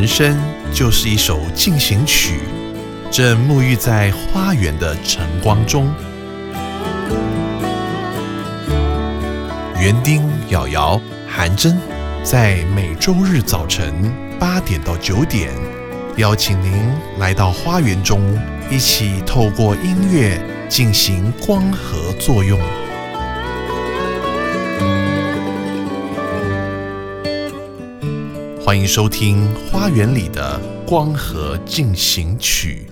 人生就是一首进行曲，正沐浴在花园的晨光中。园丁、瑶瑶、韩真，在每周日早晨八点到九点，邀请您来到花园中，一起透过音乐进行光合作用。欢迎收听《花园里的光合进行曲》。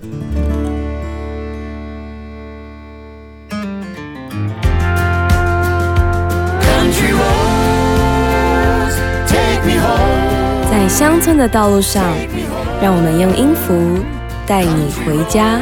在乡村的道路上，让我们用音符带你回家。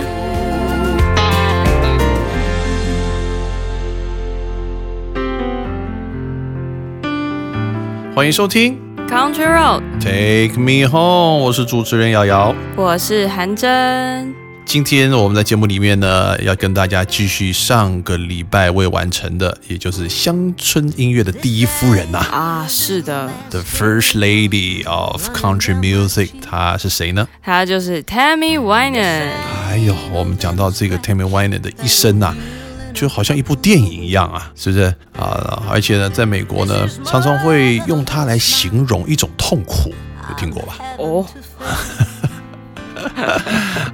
欢迎收听 Country Road， Take Me Home，我是主持人瑶瑶。我是韩真。今天我们在节目里面呢，要跟大家继续上个礼拜未完成的，也就是乡村音乐的第一夫人呐、啊，是的， t h e First Lady of Country Music，她是谁呢？她就是 Tammy Wynette。哎呦，我们讲到这个 Tammy Wynette 的一生呐、 就好像一部电影一样啊，是不是啊？而且呢，在美国呢，常常会用它来形容一种痛苦，有听过吧？哦，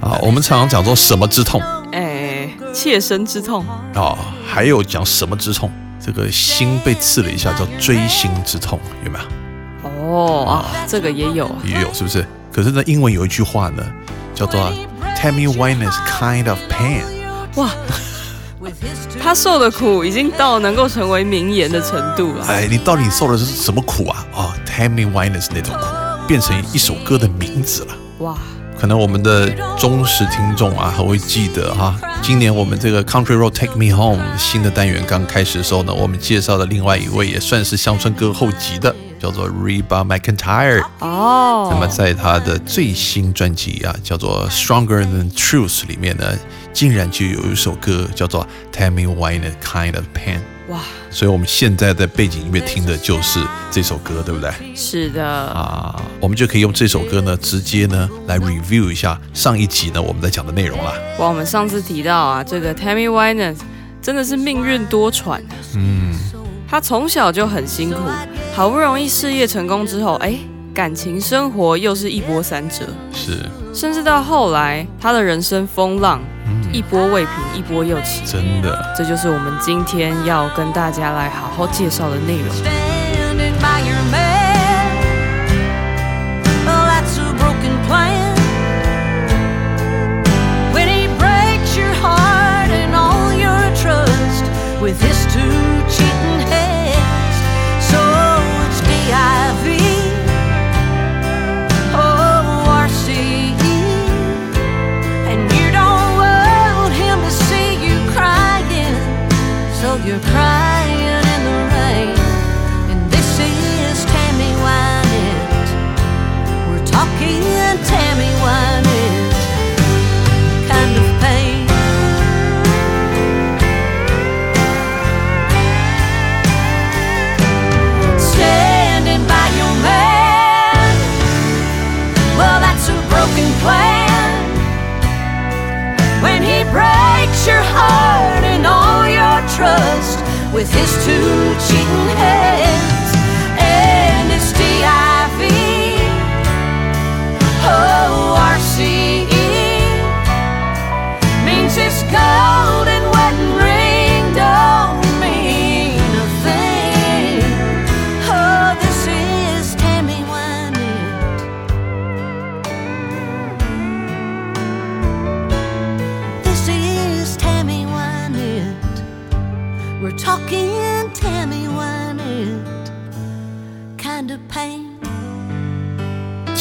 啊，我们常常讲说什么之痛哎，切身之痛。啊，还有讲什么之痛，这个心被刺了一下叫锥心之痛，有没有？哦啊，这个也有。也有，是不是？可是呢，英文有一句话呢，叫做 Tammy Wynette's kind of pain。哇，他受的苦已经到能够成为名言的程度了。哎，你到底受的是什么苦啊？啊、t a m m y Wynette 那种苦，变成一首歌的名字了。哇，可能我们的忠实听众啊，还会记得哈。今年我们这个 Country Road Take Me Home 新的单元刚开始的时候呢，我们介绍的另外一位也算是乡村歌后级的，叫做 Reba McIntyre。哦，那么在他的最新专辑啊，叫做《Stronger Than Truth》里面呢，竟然就有一首歌叫做《Tammy Wynette Kind of Pain》。哇，所以我们现在在背景音乐听的就是这首歌，对不对？是的，啊，我们就可以用这首歌呢，直接呢来 review 一下上一集呢我们在讲的内容啦。哇，我们上次提到啊，这个 Tammy Wynette 真的是命运多舛啊。嗯，她从小就很辛苦，好不容易事业成功之后，哎，感情生活又是一波三折，是甚至到后来，他的人生风浪一波未平，一波又起。真的。这就是我们今天要跟大家来好好介绍的内容。You're crying in the rain. And this is Tammy Wynette. We're talking Tammy Wynette. With his two cheating hands,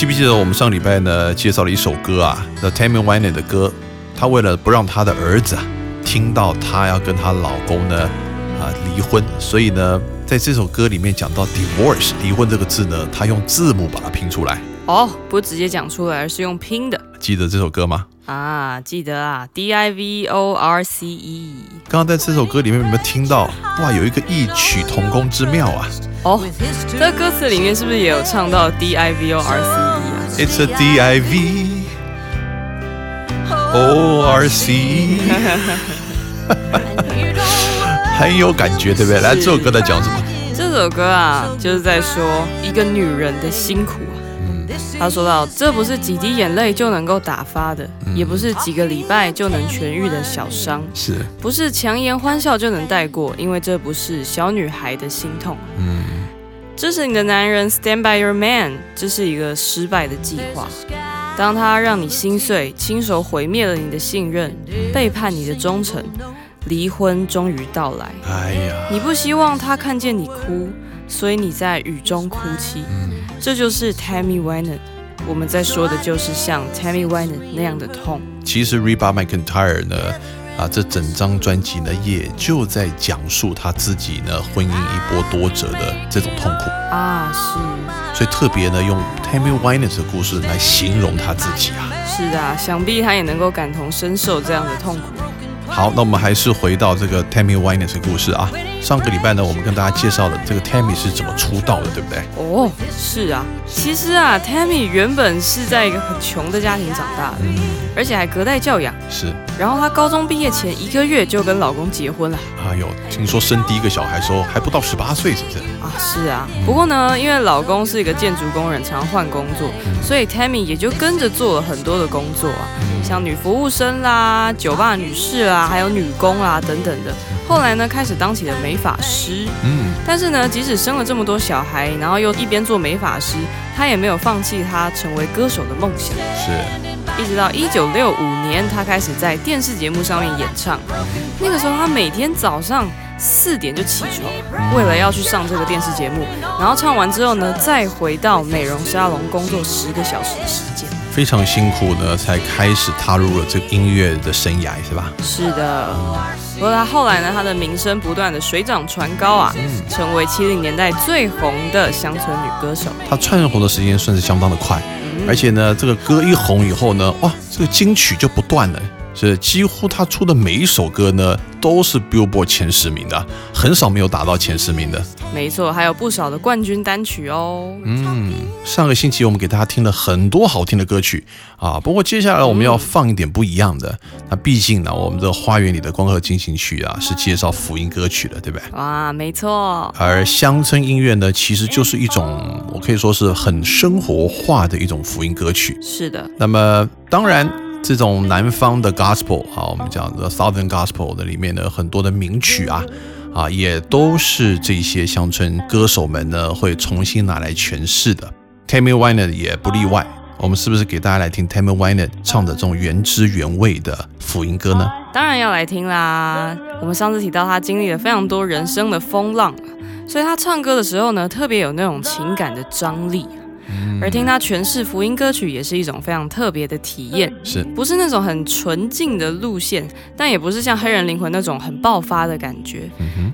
记不记得我们上礼拜呢介绍了一首歌啊，叫 Tammy Wynette 的歌。她为了不让她的儿子啊听到她要跟她老公呢啊离婚，所以呢在这首歌里面讲到 divorce 离婚这个字呢，她用字母把它拼出来。哦，不直接讲出来，而是用拼的记得这首歌吗？啊，记得啊，D I V O R C E。刚刚在这首歌里面有没有听到？哇，有一个异曲同工之妙啊！哦这歌词里面是不是也有唱到 D I V O R C E 啊？It's a D I V O R C E，很有感觉，对不对？来，这首歌在讲什么？这首歌啊，就是在说一个女人的辛苦啊。他说到，这不是几滴眼泪就能够打发的，也不是几个礼拜就能痊愈的小伤，是，不是强颜欢笑就能带过，因为这不是小女孩的心痛。嗯，支持你的男人，Stand by your man，这是一个失败的计划。当他让你心碎，亲手毁灭了你的信任，背叛你的忠诚，离婚终于到来。哎呀，你不希望他看见你哭，所以你在雨中哭泣。这就是 Tammy Wynette。我们在说的就是像 Tammy Wynette 那样的痛。其实 Reba McEntire 呢，啊，这整张专辑呢，也就在讲述他自己呢婚姻一波多折的这种痛苦，啊，是所以特别呢用 Tammy Wynette 的故事来形容他自己啊。是啊，想必他也能够感同身受这样的痛苦。好，那我们还是回到这个 Tammy Wynette 的故事啊。上个礼拜呢，我们跟大家介绍了这个 Tammy 是怎么出道的，对不对？哦，是啊，其实啊，Tammy 原本是在一个很穷的家庭长大的，而且还隔代教养。是，然后她高中毕业前一个月就跟老公结婚了哎呦，听说生第一个小孩时候还不到十八岁，是不是？啊，是啊。不过呢，因为老公是一个建筑工人，常换工作，所以 Tammy 也就跟着做了很多的工作啊，像女服务生啦、酒吧女士啦，还有女工啦等等的。后来呢，开始当起了美发师。嗯，但是呢，即使生了这么多小孩，然后又一边做美发师，他也没有放弃他成为歌手的梦想。是，一直到一九六五年，他开始在电视节目上面演唱。那个时候，他每天早上四点就起床，为了要去上这个电视节目。然后唱完之后呢，再回到美容沙龙工作十个小时的时间。非常辛苦呢，才开始踏入了这个音乐的生涯，是吧？是的，不过她后来呢，她的名声不断的水涨船高啊，成为七零年代最红的乡村女歌手。她窜红的时间算是相当的快，而且呢，这个歌一红以后呢，哇，这个金曲就不断了。是几乎他出的每一首歌呢，都是 Billboard 前十名的，很少没有达到前十名的。没错，还有不少的冠军单曲哦。嗯，上个星期我们给大家听了很多好听的歌曲啊，不过接下来我们要放一点不一样的。那毕竟呢，我们的花园里的光和进行曲啊，是介绍福音歌曲的，对不对？哇，没错，而乡村音乐呢，其实就是一种我可以说是很生活化的一种福音歌曲。是的，那么当然，这种南方的 gospel 啊，我们讲的 Southern gospel 的里面的，很多的名曲啊，啊，也都是这些乡村歌手们呢会重新拿来诠释的。Tammy Wynette 也不例外。我们是不是给大家来听 Tammy Wynette 唱的这种原汁原味的福音歌呢？当然要来听啦。我们上次提到他经历了非常多人生的风浪，所以他唱歌的时候呢，特别有那种情感的张力。而听他诠释福音歌曲，也是一种非常特别的体验。是不是那种很纯净的路线，但也不是像黑人灵魂那种很爆发的感觉。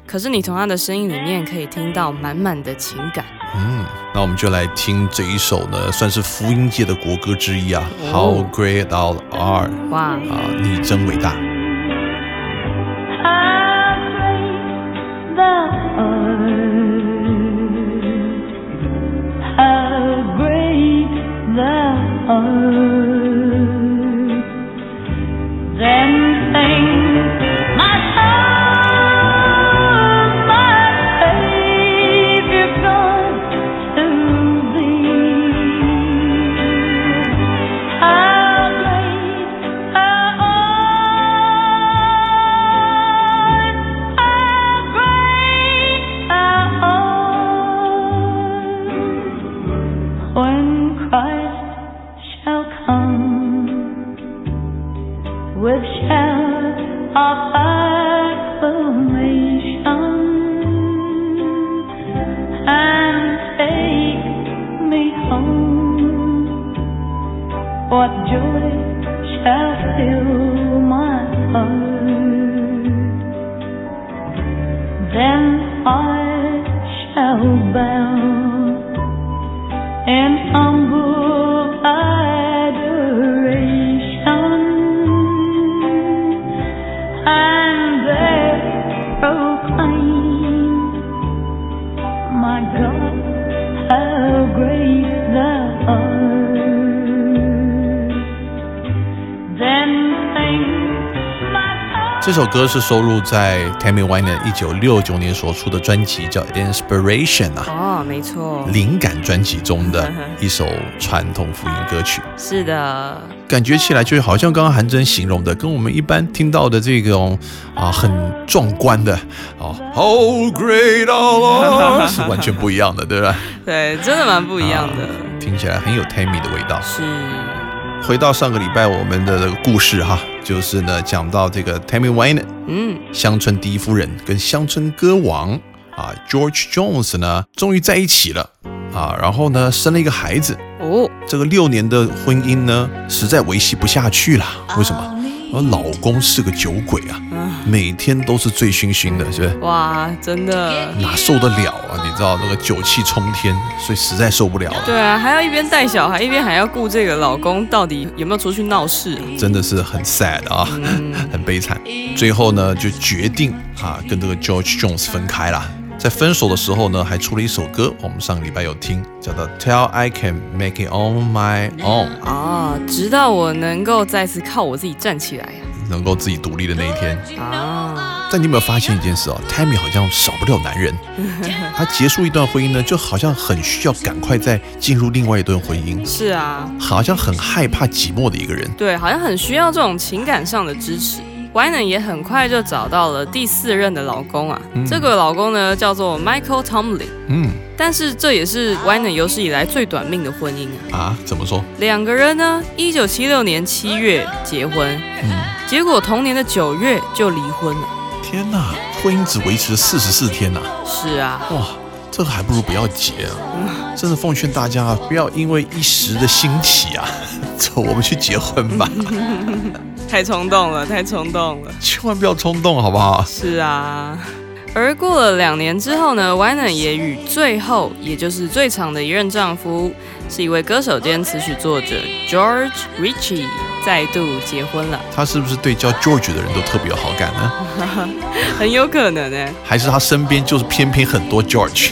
可是你从他的声音里面可以听到满满的情感。嗯，那我们就来听这一首呢，算是福音界的国歌之一啊。哦 How great thou art 哇，啊，你真伟大。歌是收录在 Tammy Wynette 一九六九年所出的专辑叫《Inspiration》啊，哦，没错，灵感专辑中的一首传统福音歌曲。是的，感觉起来就好像刚刚韩真形容的，跟我们一般听到的这种啊很壮观的哦，How great 是完全不一样的，对吧？对，真的蛮不一样的。听起来很有 Tammy 的味道。是，回到上个礼拜我们的这个故事哈，就是呢讲到这个 Tammy Wynette 嗯，乡村第一夫人跟乡村歌王啊 George Jones 呢终于在一起了啊，然后呢生了一个孩子。哦，这个六年的婚姻呢，实在维系不下去了。为什么？我老公是个酒鬼啊，每天都是醉醺醺的，是不是？哇，真的，哪受得了啊？你知道那个酒气冲天，所以实在受不了了。对啊，还要一边带小孩，一边还要顾这个老公到底有没有出去闹事啊。真的是很 sad 啊，很悲惨。最后呢，就决定啊，跟这个 George Jones 分开了。在分手的时候呢，还出了一首歌，我们上个礼拜有听，叫做《Till I Can Make It On My Own》，啊，直到我能够再次靠我自己站起来呀。能够自己独立的那一天。啊，但你有没有发现一件事哦？Tammy 好像少不了男人，她结束一段婚姻呢，就好像很需要赶快再进入另外一段婚姻，是啊，好像很害怕寂寞的一个人。对，好像很需要这种情感上的支持。Wyman 也很快就找到了第四任的老公啊，这个老公呢叫做 Michael Tomlin，嗯。但是这也是 Wynan 有史以来最短命的婚姻啊。啊，怎么说？两个人呢，一九七六年七月结婚，嗯，结果同年的九月就离婚了。天哪，婚姻只维持了四十四天呐、是啊，哇，这个还不如不要结啊！真的奉劝大家啊，不要因为一时的兴起啊，走，我们去结婚吧，太冲动了，太冲动了。千万不要冲动，好不好？是啊。而过了两年之后呢 w y n e 也与最后，也就是最长的一任丈夫，是一位歌手兼词曲作者 George Ritchie 再度结婚了，他是不是对叫 George 的人都特别有好感呢？很有可能呢。还是他身边就是偏偏很多 George？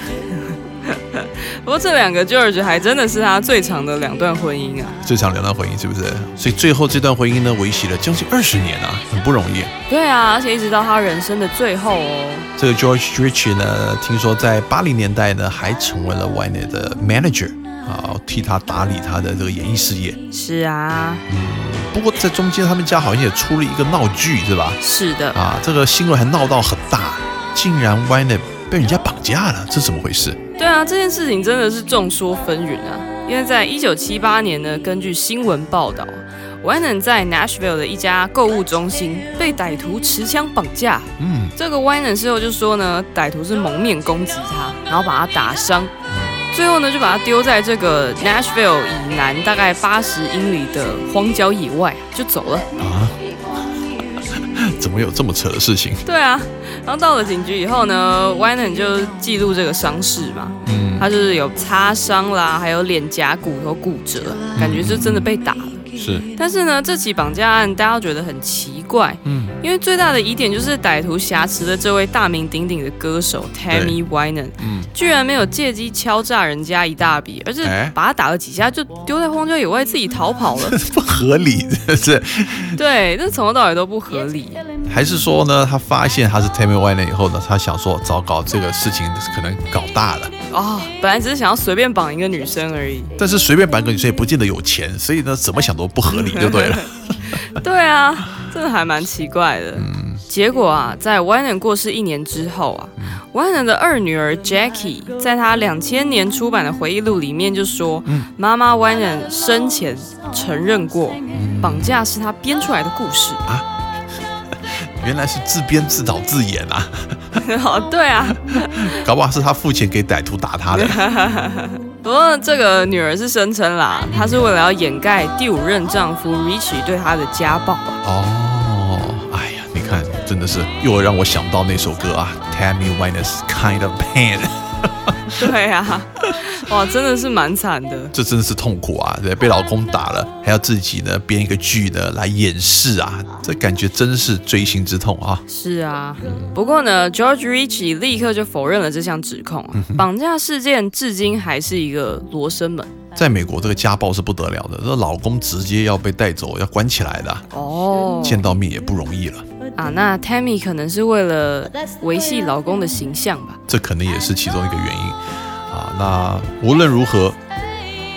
不过这两个 George 还真的是他最长的两段婚姻啊。最长两段婚姻是不是？所以最后这段婚姻呢，维系了将近二十年啊，很不容易。对啊，而且一直到他人生的最后哦。这个 George Ritchie 呢，听说在八零年代呢，还成为了 Wine 的 manager 啊，替他打理他的这个演艺事业。是啊，不过在中间，他们家好像也出了一个闹剧，是吧？是的。啊，这个新闻还闹到很大，竟然 Wine 被人家绑架了，这怎么回事？对啊，这件事情真的是众说纷纭啊。因为在一九七八年呢，根据新闻报道 w y n e 在 Nashville 的一家购物中心被歹徒持枪绑架。嗯，这个 w y n e 事后就说呢，歹徒是蒙面攻击他，然后把他打伤，最后呢就把他丢在这个 Nashville 以南大概八十英里的荒郊野外就走了。啊，怎么有这么扯的事情？对啊，然后到了警局以后呢 w y n e 就记录这个伤势嘛，嗯，他就是有擦伤啦，还有脸颊骨头骨折，感觉就真的被打了。是，但是呢，这起绑架案大家都觉得很奇怪，嗯，因为最大的疑点就是歹徒挟持的这位大名鼎鼎的歌手 Tammy Wynette，嗯，居然没有借机敲诈人家一大笔，而是哎把他打了几下就丢在荒郊野外自己逃跑了。不合理，这是。对，那从头到尾都不合理。还是说呢，他发现他是 Tammy w y n e 以后呢，他想说，糟糕，这个事情可能搞大了。哦，本来只是想要随便绑一个女生而已。但是随便绑个女生也不见得有钱，所以呢，怎么想都不合理，就对了。对啊，真的还蛮奇怪的。嗯结果啊，在 w y n e 过世一年之后啊 w y n e 的二女儿 Jackie 在她两千年出版的回忆录里面就说，妈妈 w y n e 生前承认过，绑架是她编出来的故事。原来是自编自导自演啊，哦，对啊，搞不好是他付钱给歹徒打他的。不过这个女儿是声称啦，她是为了要掩盖第五任丈夫 Richie 对她的家暴啊。哦，哎呀，你看，真的是又让我想到那首歌啊，Tammy Wynette's Kind of Pain，对啊，哇，真的是蛮惨的。这真的是痛苦啊！对，被老公打了，还要自己呢编一个剧呢来掩饰啊，这感觉真是锥心之痛啊！是啊，不过呢，George Ritchie 立刻就否认了这项指控啊。绑架事件至今还是一个罗生门。在美国，这个家暴是不得了的，这老公直接要被带走，要关起来的啊，哦，见到面也不容易了。啊，那 Tammy 可能是为了维系老公的形象吧。这可能也是其中一个原因啊。那无论如何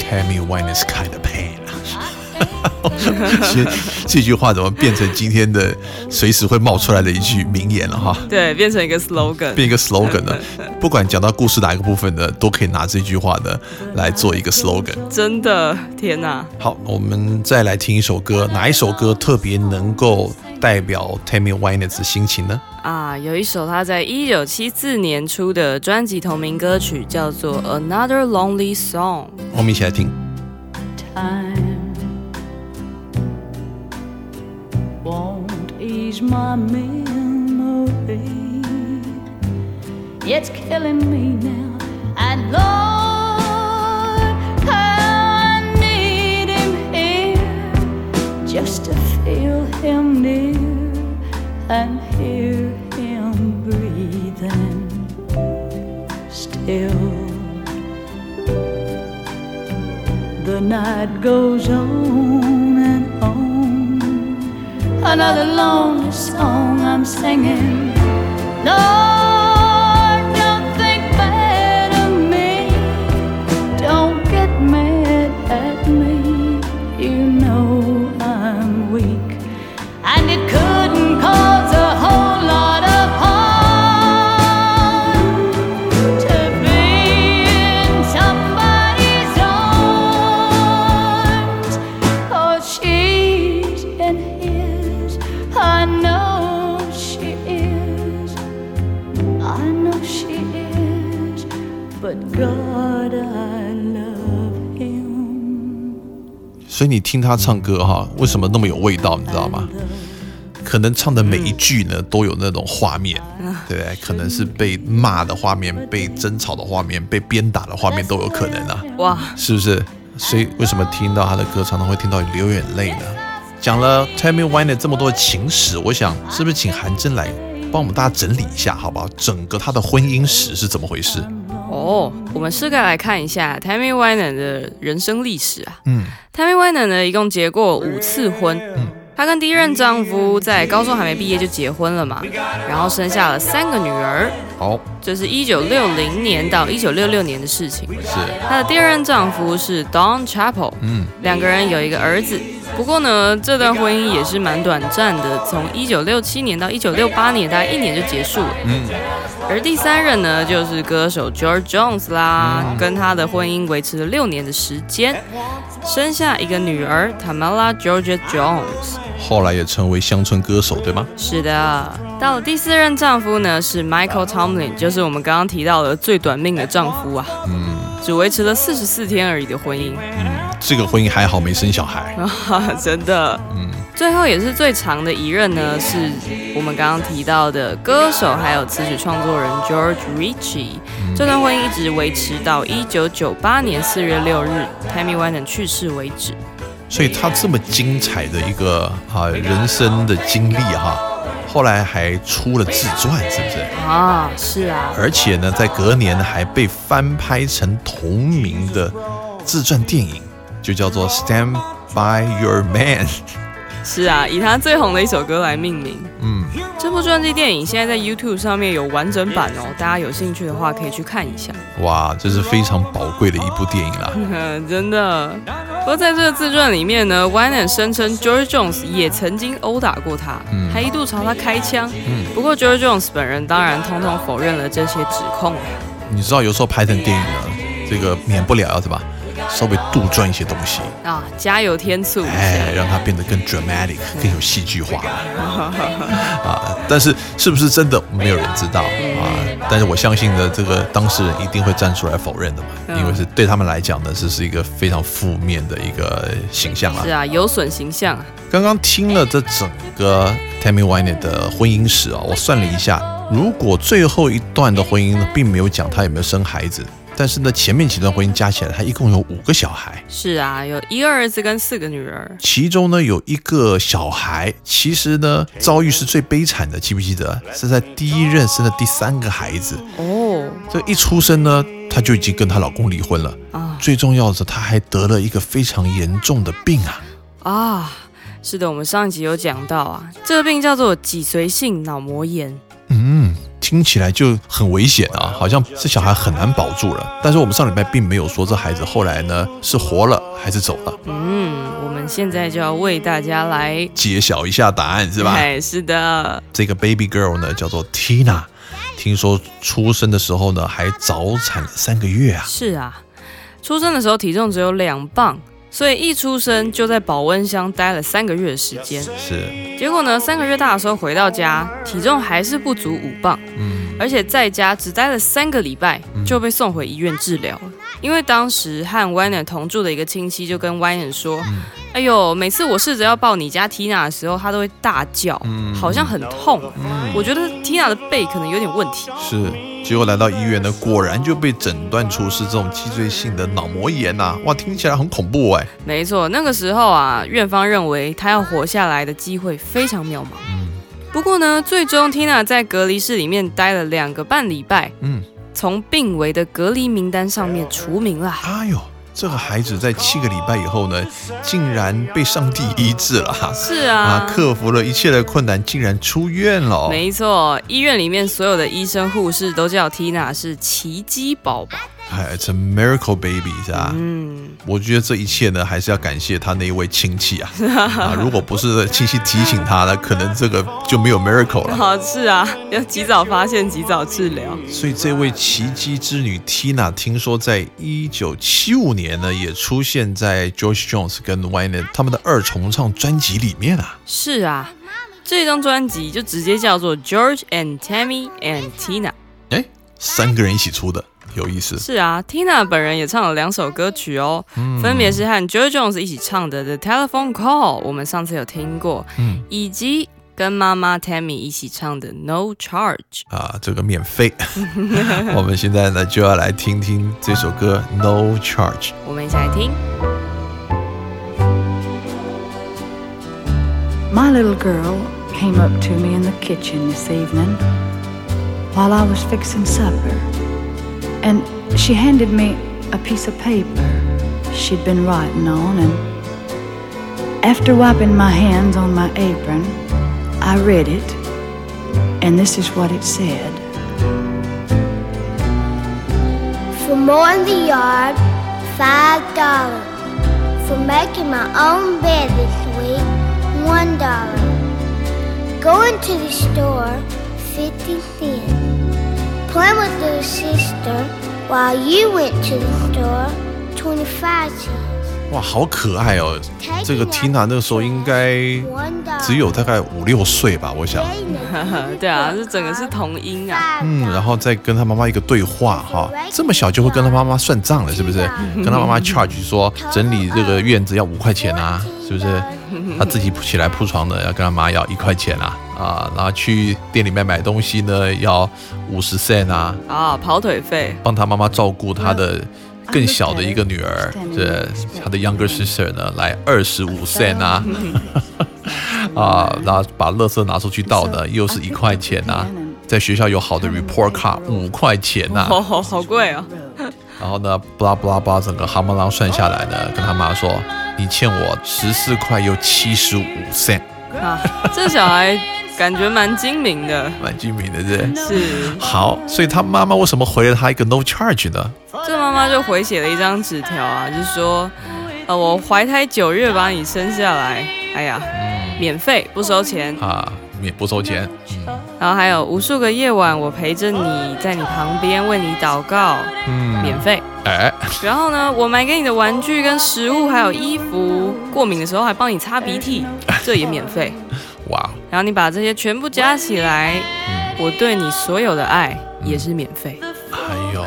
，Tammy Wine is kind of pain 啊。其实这句话怎么变成今天的随时会冒出来的一句名言了哈？对，变成一个 slogan，变一个 slogan 了。不管讲到故事哪一个部分的，都可以拿这句话呢来做一个 slogan。真的，天哪！好，我们再来听一首歌，哪一首歌特别能够代表 Tammy Wynette 的心情呢？啊，有一首他在一九七四年出的专辑同名歌曲，叫做《Another Lonely Song》。我们一起来听。time won't ease my memory. It's killing me now, and Lord, I need him here just to feel him near and hear him breathing still. The night goes on and on. Another lonely song I'm singing. Lord, 所以你听他唱歌哈，为什么那么有味道？你知道吗？可能唱的每一句呢，都有那种画面，对不对？可能是被骂的画面、被争吵的画面、被鞭打的画面都有可能啊，哇，是不是？所以为什么听到他的歌常常会听到流眼泪呢？讲了 Tammy Wynette 这么多的情史，我想是不是请韩真来帮我们大家整理一下，好不好？整个他的婚姻史是怎么回事？哦，我们是该来看一下 Tammy Wynette 的人生历史啊。嗯 Tammy Wynette 呢，一共结过五次婚。她跟第一任丈夫在高中还没毕业就结婚了嘛，然后生下了三个女儿，好，这是一九六零年到一九六六年的事情。是，她的第二任丈夫是 Don Chappell，嗯，两个人有一个儿子。不过呢，这段婚姻也是蛮短暂的，从一九六七年到一九六八年，大概一年就结束了。嗯，而第三任呢，就是歌手 George Jones 啦，跟他的婚姻维持了六年的时间，生下一个女儿 Tamala Georgia Jones。后来也成为乡村歌手，对吗？是的，到了第四任丈夫呢，是 Michael Tomlin，就是我们刚刚提到的最短命的丈夫啊，嗯只维持了四十四天而已的婚姻。嗯，这个婚姻还好没生小孩。啊，真的。嗯，最后也是最长的一任呢，是我们刚刚提到的歌手还有词曲创作人 George Ritchie。这段婚姻一直维持到一九九八年四月六日 Tammy Wynette 去世为止。所以他这么精彩的一个啊人生的经历哈，后来还出了自传，是不是？啊，是啊，而且呢，在隔年还被翻拍成同名的自传电影，就叫做《Stand by Your Man》。是啊，以他最红的一首歌来命名。嗯，这部传记电影现在在 YouTube 上面有完整版哦，大家有兴趣的话可以去看一下。哇，这是非常宝贵的一部电影啦。真的。不过在这个自传里面呢 w y n e 声称 George Jones 也曾经殴打过他，嗯还一度朝他开枪。嗯不过 George Jones 本人当然通通否认了这些指控。你知道有时候拍成电影呢，这个免不了要什么，稍微杜撰一些东西，啊，加油添醋一哎，让它变得更 dramatic，更有戏剧化 啊。但是是不是真的，没有人知道啊。但是我相信呢，这个当事人一定会站出来否认的嘛，嗯因为是对他们来讲呢，这是一个非常负面的一个形象啊是。啊，有损形象啊。刚刚听了这整个 Tammy Wynette 的婚姻史啊，我算了一下，如果最后一段的婚姻呢，并没有讲她有没有生孩子，但是呢，前面几段婚姻加起来，她一共有五个小孩，是啊，有一个儿子跟四个女儿。其中呢有一个小孩，其实呢遭遇是最悲惨的，记不记得？是在第一任生的第三个孩子，哦这一出生呢，她就已经跟她老公离婚了。啊最重要的是，她还得了一个非常严重的病啊！啊，是的，我们上一集有讲到啊，这个病叫做脊髓性脑膜炎。嗯，听起来就很危险啊，好像这小孩很难保住了。但是我们上礼拜并没有说这孩子后来呢是活了还是走了，嗯，我们现在就要为大家来，揭晓一下答案是吧？哎，是的，这个 baby girl 呢叫做 Tina，听说出生的时候呢还早产了三个月啊。是啊，出生的时候体重只有两磅，所以一出生就在保温箱待了三个月的时间。是，结果呢，三个月大的时候回到家，体重还是不足五磅，嗯，而且在家只待了三个礼拜就被送回医院治疗了。因为当时和 w i n e r 同住的一个亲戚就跟 w i n e r 说：“哎呦，每次我试着要抱你家 Tina 的时候，她都会大叫，好像很痛。我觉得 Tina 的背可能有点问题。是。结果来到医院呢，果然就被诊断出是这种脊椎性的脑膜炎呐、哇，听起来很恐怖哎。没错，那个时候啊，院方认为她要活下来的机会非常渺茫。不过呢，最终 Tina 在隔离室里面待了两个半礼拜，嗯，从病危的隔离名单上面除名了。哎呦，这个孩子在七个礼拜以后呢，竟然被上帝医治了哈。是啊，啊，克服了一切的困难，竟然出院了。没错，医院里面所有的医生护士都叫 Tina 是奇迹宝宝。哎，It's a miracle baby 是吧？嗯，我觉得这一切呢，还是要感谢他那一位亲戚啊。啊，如果不是亲戚提醒他呢，可能这个就没有 miracle 了。好是啊，要及早发现，及早治疗。所以这位奇迹之女 Tina，听说在一九七五年呢，也出现在 George Jones 跟 w y n e 他们的二重唱专辑里面啊。是啊，这张专辑就直接叫做 George and Tammy and Tina。哎，三个人一起出的，有意思。是啊，Tina 本人也唱了两首歌曲哦，分别是和 Joe Jones 一起唱的《The Telephone Call》，我们上次有听过，嗯以及跟妈妈 Tammy 一起唱的《No Charge》。啊，这个免费。我们现在呢就要来听听这首歌《No Charge》。我们一起来听。My little girl came up to me in the kitchen this evening while I was fixing supper, and she handed me a piece of paper she'd been writing on, and after wiping my hands on my apron, I read it, and this is what it said. For mowing the yard, five dollars. For making my own bed this week, one dollar. Going to the store, fifty cents. Playing with little sister while you went to the store, twenty-five cents. 哇，好可爱哦！这个 Tina 那个时候应该只有大概五六岁吧，我想。对啊，这整个是童音啊。嗯，然后再跟他妈妈一个对话哈，这么小就会跟他妈妈算账了，是不是？跟他妈妈 charge 说整理这个院子要五块钱啊，是不是？他自己起来铺床呢，要跟他妈要一块钱啊啊，然后去店里面买东西呢要五十 cent 啊，啊，跑腿费。帮他妈妈照顾他的更小的一个女儿，这他的 younger sister 呢来二十五 cent 啊，啊，然后把垃圾拿出去倒呢又是一块钱啊。在学校有好的 report card 五块钱呐、哦，好好贵哦。然后呢，布拉布拉巴整个蛤蟆郎算下来呢，跟他妈说，你欠我十四块又七十五 cent，啊，这小孩感觉蛮精明的。蛮精明的，对是？是，好，所以他妈妈为什么回了他一个 no charge 呢？这妈妈就回写了一张纸条啊，就说，呃，我怀胎九月把你生下来，哎呀，免费不收钱，啊，免不收钱，嗯然后还有无数个夜晚我陪着你在你旁边为你祷告，嗯，免费。哎，然后呢，我买给你的玩具跟食物还有衣服，过敏的时候还帮你擦鼻涕，这也免费。哇，然后你把这些全部加起来，我对你所有的爱也是免费。哎呦，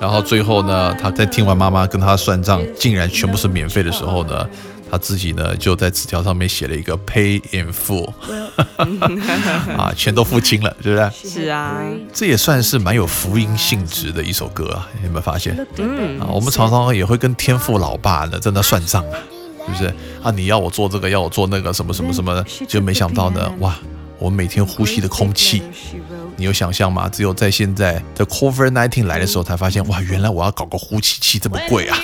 然后最后呢，他在听完妈妈跟他算账，竟然全部是免费的时候呢，他自己呢就在纸条上面写了一个 pay in full，啊，全都付清了，是不是？是啊，这也算是蛮有福音性质的一首歌啊，你有没有发现？嗯啊，我们常常也会跟天父老爸呢在那算账啊，是不是？啊，你要我做这个，要我做那个，什么什么什么，就没想到呢，哇，我们每天呼吸的空气，你有想象吗？只有在现在的 COVID 19来的时候，才发现，哇，原来我要搞个呼吸器这么贵啊，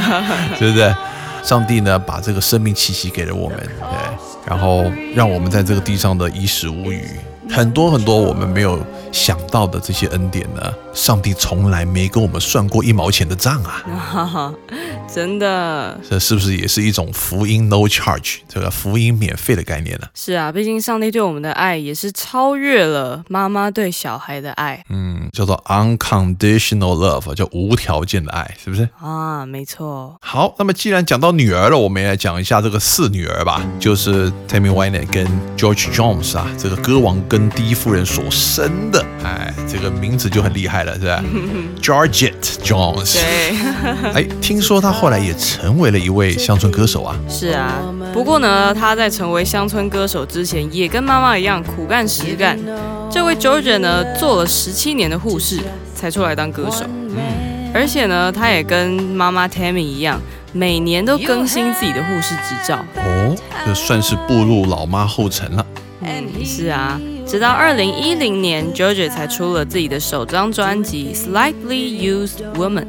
对不对？上帝呢，把这个生命气息给了我们，对。然后让我们在这个地上的衣食无余。很多很多我们没有想到的这些恩典呢，上帝从来没跟我们算过一毛钱的账啊！哈哈，真的这是不是也是一种福音 no charge 这个福音免费的概念呢？是啊，毕竟上帝对我们的爱也是超越了妈妈对小孩的爱嗯，叫做 unconditional love，叫无条件的爱，是不是？啊，没错。好，那么既然讲到女儿了，我们也来讲一下这个四女儿吧，就是 Tammy Wynette 跟 George Jones 啊，这个歌王跟第一夫人所生的，哎，这个名字就很厉害了，是吧？Georgette Jones。对，哎，听说他后来也成为了一位乡村歌手啊。是啊。不过呢，他在成为乡村歌手之前，也跟妈妈一样苦干实干。这位 Georgia 呢，做了十七年的护士，才出来当歌手。而且呢，他也跟妈妈 Tammy 一样，每年都更新自己的护士执照。哦，这算是步入老妈后尘了。是啊，直到二零一零年，Georgia 才出了自己的首张专辑《Slightly Used Woman》。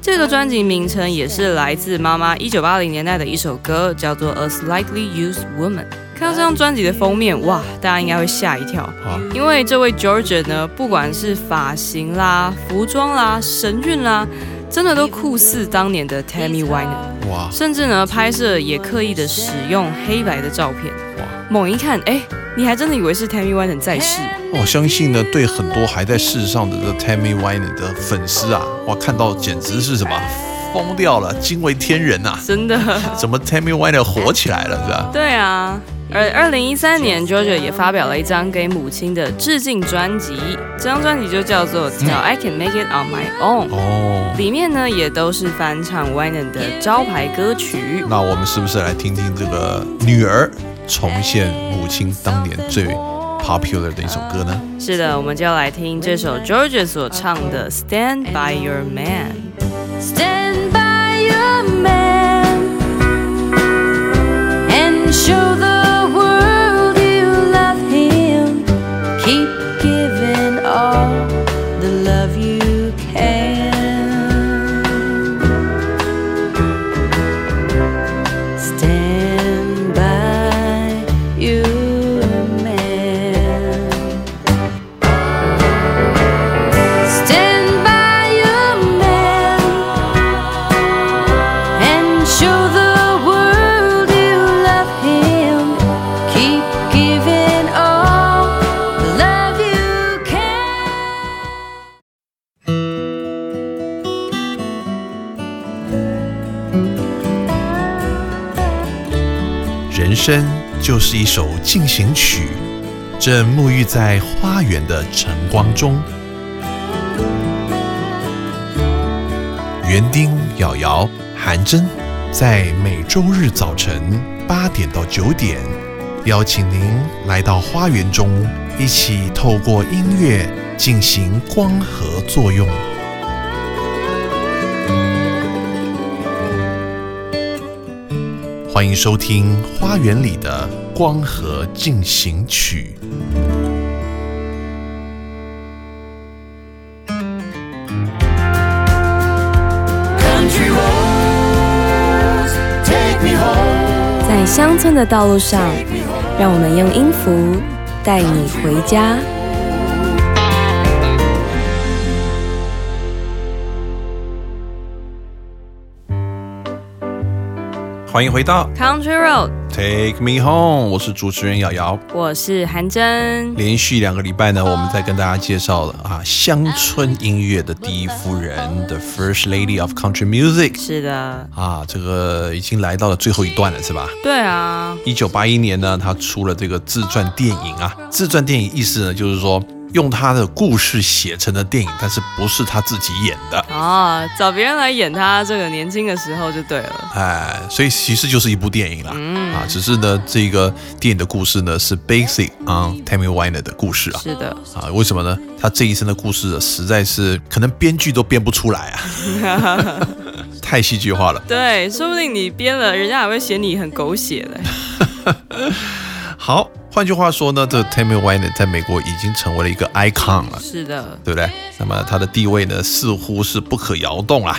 这个专辑名称也是来自妈妈一九八零年代的一首歌，叫做《A Slightly Used Woman》。看到这张专辑的封面，哇，大家应该会吓一跳，啊，因为这位 Georgia 呢，不管是发型啦、服装啦、神韵啦，真的都酷似当年的 Tammy Wynette。哇甚至呢，拍摄也刻意的使用黑白的照片。哇！猛一看，哎，你还真的以为是 Tammy Wynette 在世。我相信呢，对很多还在世上的这 Tammy Wynette 的粉丝啊，哇，看到简直是什么疯掉了，惊为天人呐、真的，怎么 Tammy Wynette 火起来了，是吧？对啊。而二零一三年，Georgia 也发表了一张给母亲的致敬专辑，这张专辑就叫做《Till I Can Make It on My Own》，哦，里面呢也都是翻唱 Wynette 的招牌歌曲。那我们是不是来听听这个女儿重现母亲当年最 popular 的一首歌呢？是的，我们就要来听这首 Georgia 所唱的《Stand by Your Man》。生就是一首进行曲，正沐浴在花园的晨光中。园丁、瑶瑶、韩真，在每周日早晨八点到九点，邀请您来到花园中，一起透过音乐进行光合作用。欢迎收听《花园里的光合进行曲》。在乡村的道路上，让我们用音符带你回家。欢迎回到 Country Road，Take Me Home，我是主持人瑶瑶。我是韩真。连续两个礼拜呢，我们在跟大家介绍了啊乡村音乐的第一夫人，The First Lady of Country Music 是的，啊，这个已经来到了最后一段了，是吧？对啊，一九八一年呢，她出了这个自传电影啊。自传电影意思呢，就是说用他的故事写成的电影，但是不是他自己演的。哦，找别人来演他这个年轻的时候就对了。哎，所以其实就是一部电影啦，啊，只是呢，这个电影的故事呢是 basic on Tammy Wynette 的故事啊，是的，啊，为什么呢？他这一生的故事实在是可能编剧都编不出来啊，太戏剧化了。对，说不定你编了，人家还会嫌你很狗血嘞。好，换句话说呢，这 Tammy Wynette 在美国已经成为了一个 icon 了，是的，对不对？那么他的地位呢，似乎是不可摇动啊。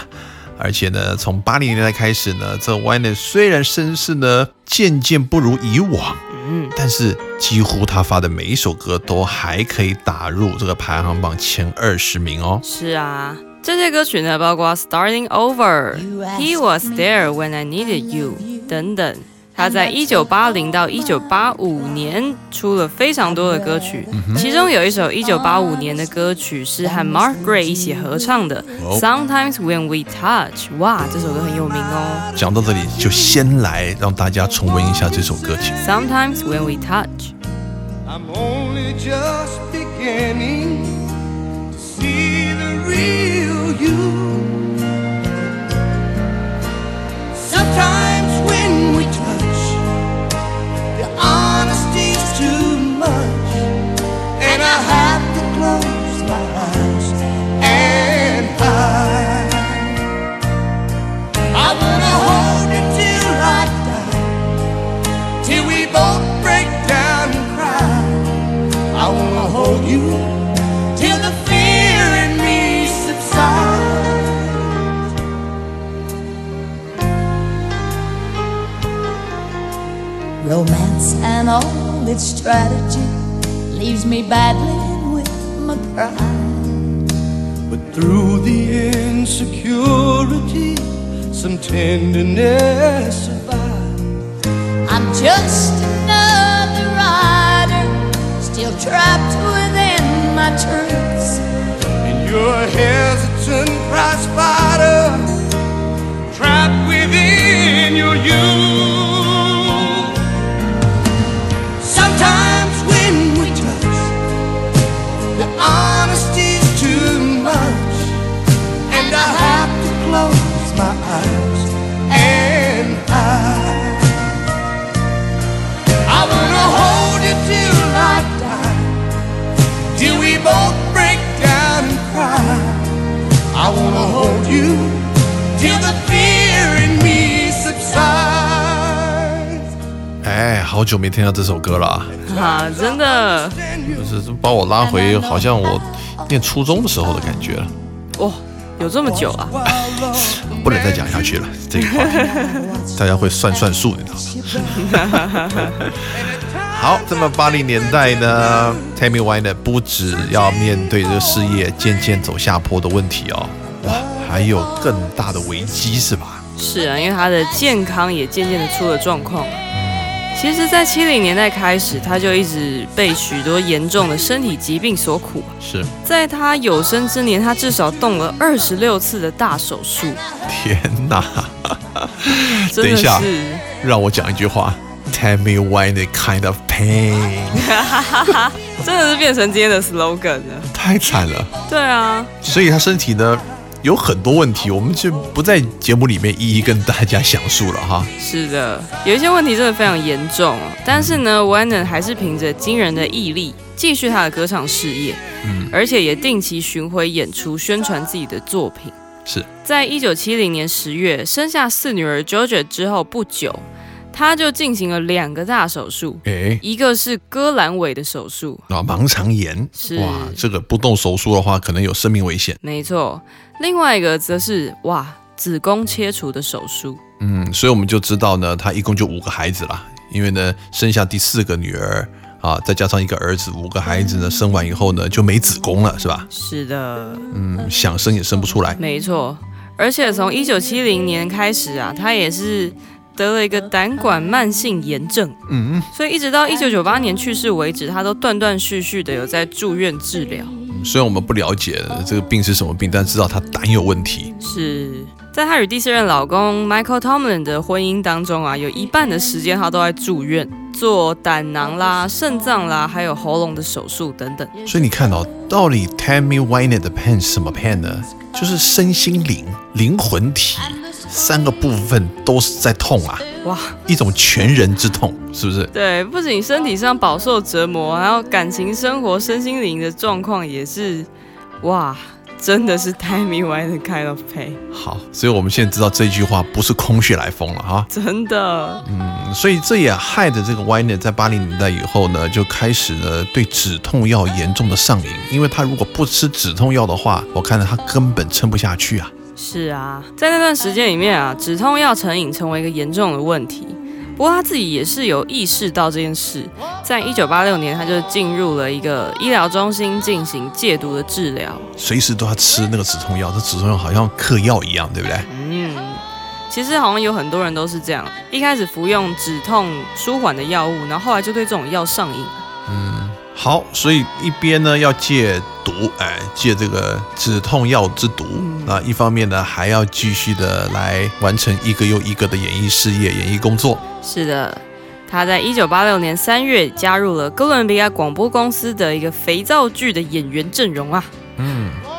而且呢，从八零年代开始呢，这 Wayne 虽然声势呢渐渐不如以往，嗯，但是几乎他发的每一首歌都还可以打入这个排行榜前二十名哦。是啊。这些歌曲呢，包括 Starting Over、He Was There When I Needed You 等等。他在一九八零到一九八五年出了非常多的歌曲，其中有一首一九八五年的歌曲是和 Mark Gray 一起合唱的哦，Sometimes When We Touch。哇，这首歌很有名哦。讲到这里，就先来让大家重温一下这首歌曲。Sometimes When We Touch。I'm only just beginning to see the real you. Romance and all its strategy leaves me battling with my pride. But through the insecurity, some tenderness survives. I'm just another rider, still trapped within my truths. And you're a hesitant prize fighter, trapped within your youth. Till the fear in me subsides. 哎，好久没听到这首歌了啊，哈，真的，就是把我拉回好像我念初中的时候的感觉了。哦，有这么久啊？不能再讲下去了，这个话题 大家会算算数，你知道吗？好，这么八零年代呢，Tammy Wynette 不只要面对这个事业渐渐走下坡的问题哦，哇，还有更大的危机是吧？是啊，因为他的健康也渐渐的出了状况。其实，在七零年代开始，他就一直被许多严重的身体疾病所苦。是，在他有生之年，他至少动了二十六次的大手术，天哪！等一下是让我讲一句话：Tell me Wynette kind of pain，真的是变成今天的 slogan 了。太惨了。对啊，所以他身体呢有很多问题，我们就不在节目里面一一跟大家详述了哈。是的，有一些问题真的非常严重哦。但是呢 w a n n 还是凭着惊人的毅力，继续他的歌唱事业，嗯，而且也定期巡回演出，宣传自己的作品。是在一九七零年十月生下四女儿 Georgia 之后不久，他就进行了两个大手术，诶。一个是割阑尾的手术，啊，盲肠炎是哇，这个不动手术的话，可能有生命危险。没错；另外一个则是哇子宫切除的手术。嗯，所以我们就知道呢，他一共就五个孩子啦，因为呢，生下第四个女儿啊，再加上一个儿子，五个孩子呢，生完以后呢，就没子宫了，是吧？是的，嗯，想生也生不出来。没错。而且从一九七零年开始啊，他也是得了一个胆管慢性炎症，嗯，所以一直到一九九八年去世为止，他都断断续续的有在住院治疗。虽然我们不了解这个病是什么病，但知道他胆有问题。是在她与第四任老公 Michael Tomlin 的婚姻当中啊，有一半的时间他都在住院做胆囊啦、肾脏啦，还有喉咙的手术等等。所以你看到、到底 Tammy Wynette 的 pain 是什么 pain 呢？就是身心灵、灵魂体三个部分都是在痛啊，哇，一种全人之痛，是不是？对，不仅身体上饱受折磨，然后感情生活、身心灵的状况也是，哇，真的是 Tammy Wynette kind of pain，好，所以我们现在知道这句话不是空穴来风了哈。真的。嗯，所以这也害得这个 Wynette 在八零年代以后呢，就开始呢对止痛药严重的上瘾，因为他如果不吃止痛药的话，我看到他根本撑不下去啊。是啊，在那段时间里面啊，止痛药成瘾成为一个严重的问题。不过他自己也是有意识到这件事，在一九八六年，他就进入了一个医疗中心进行戒毒的治疗。随时都要吃那个止痛药，这止痛药好像嗑药一样，对不对？嗯，其实好像有很多人都是这样，一开始服用止痛舒缓的药物，然后后来就对这种药上瘾。好，所以一边呢要戒毒，哎，戒这个止痛药之毒，那一方面呢还要继续的来完成一个又一个的演艺事业、演艺工作。是的，他在一九八六年三月加入了哥伦比亚广播公司的一个肥皂剧的演员阵容啊。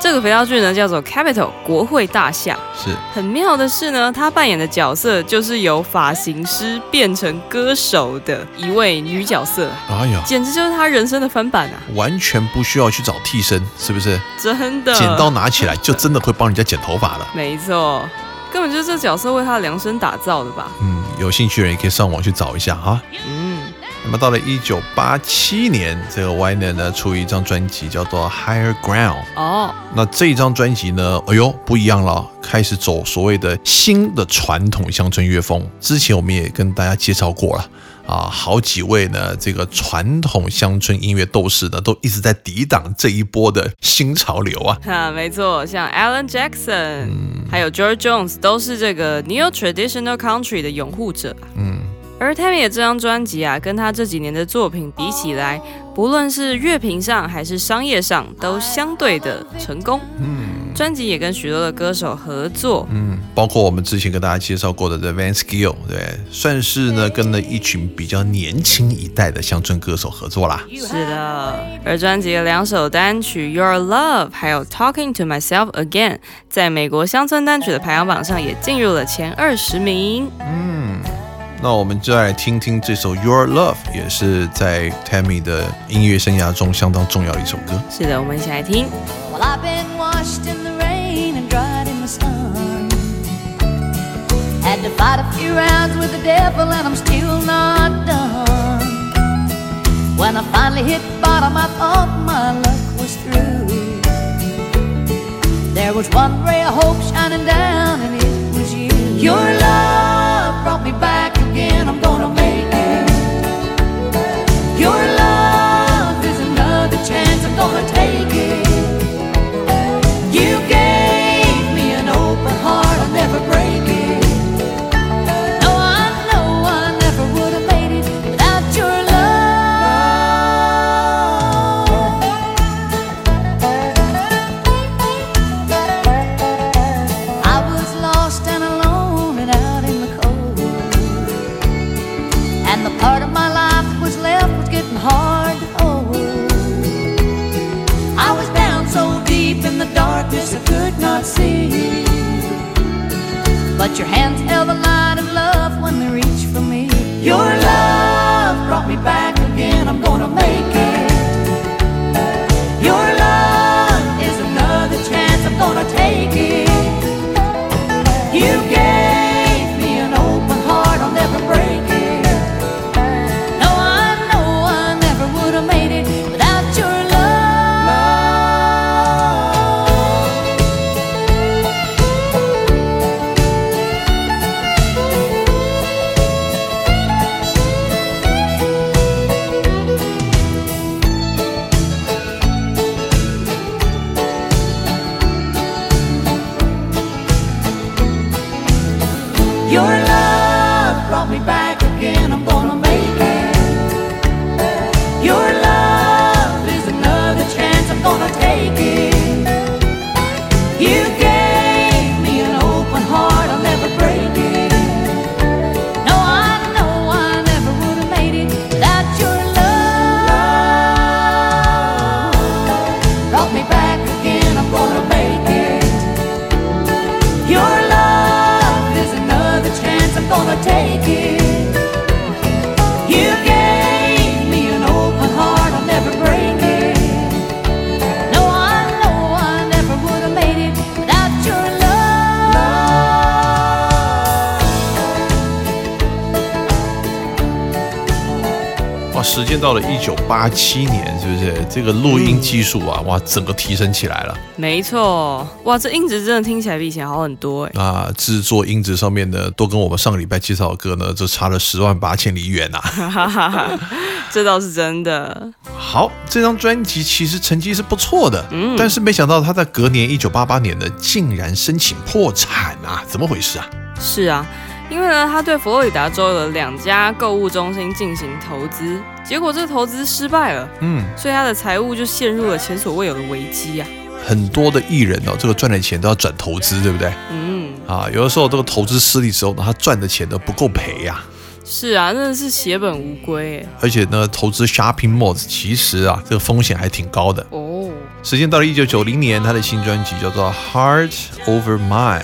嗯，这个肥皂剧呢叫做 Capital 国会大厦。是很妙的是呢，他扮演的角色就是由发型师变成歌手的一位女角色，哎呀，简直就是他人生的翻版啊！完全不需要去找替身，是不是？真的，剪刀拿起来就真的会帮人家剪头发了。没错，根本就是这角色为他量身打造的吧？嗯，有兴趣的人也可以上网去找一下哈。嗯，那么到了一九八七年，这个 Wyner 呢出一张专辑叫做《Higher Ground》。哦，那这一张专辑呢，哎呦不一样了，开始走所谓的新的传统乡村乐风。之前我们也跟大家介绍过了啊，好几位呢这个传统乡村音乐斗士呢，都一直在抵挡这一波的新潮流啊。哈，没错，像 Alan Jackson，、还有 George Jones 都是这个 Neo Traditional Country 的拥护者。嗯，而 Tammy 的这张专辑啊，跟他这几年的作品比起来，不论是乐评上还是商业上，都相对的成功。嗯，专辑也跟许多的歌手合作。嗯，包括我们之前跟大家介绍过的 The Van Skill，对，算是呢跟了一群比较年轻一代的乡村歌手合作啦。是的，而专辑的两首单曲《Your Love》还有《Talking to Myself Again》，在美国乡村单曲的排行榜上也进入了前二十名。那我们就来听听这首《Your Love》，也是在 Tammy 的音乐生涯中相当重要的一首歌。是的，我们一起来听。 Well, I've been washed in the rain and dried in the sun. Had to fight a few rounds with the devil, and I'm still not done. When I finally hit bottom, I thought my luck was through. There was one ray of hope shining down, and it was you. Your love brought me back I'm gonna make it. Your love is another chance. I'm gonna take But your hands held the light of love when they reached for me. Your love brought me back again. I'm gonna make it. Your love is another chance. I'm gonna take it. 到了一九八七年，是不是？这个录音技术啊，哇，整个提升起来了。没错，哇，这音质真的听起来比以前好很多哎。啊，制作音质上面呢，都跟我们上个礼拜介绍的歌呢，就差了十万八千里远呐、哈哈哈哈，这倒是真的。好，这张专辑其实成绩是不错的，嗯但是没想到他在隔年一九八八年呢，竟然申请破产啊，怎么回事啊？是啊，因为呢，他对佛罗里达州的两家购物中心进行投资，结果这个投资失败了，嗯，所以他的财务就陷入了前所未有的危机啊。很多的艺人哦，这个赚的钱都要转投资，对不对？嗯，啊，有的时候这个投资失利之后呢，他赚的钱都不够赔呀、是啊，真的是血本无归哎。而且呢，投资 shopping malls 其实啊，这个风险还挺高的。哦，时间到了一九九零年，他的新专辑叫做《Heart Over Mind》。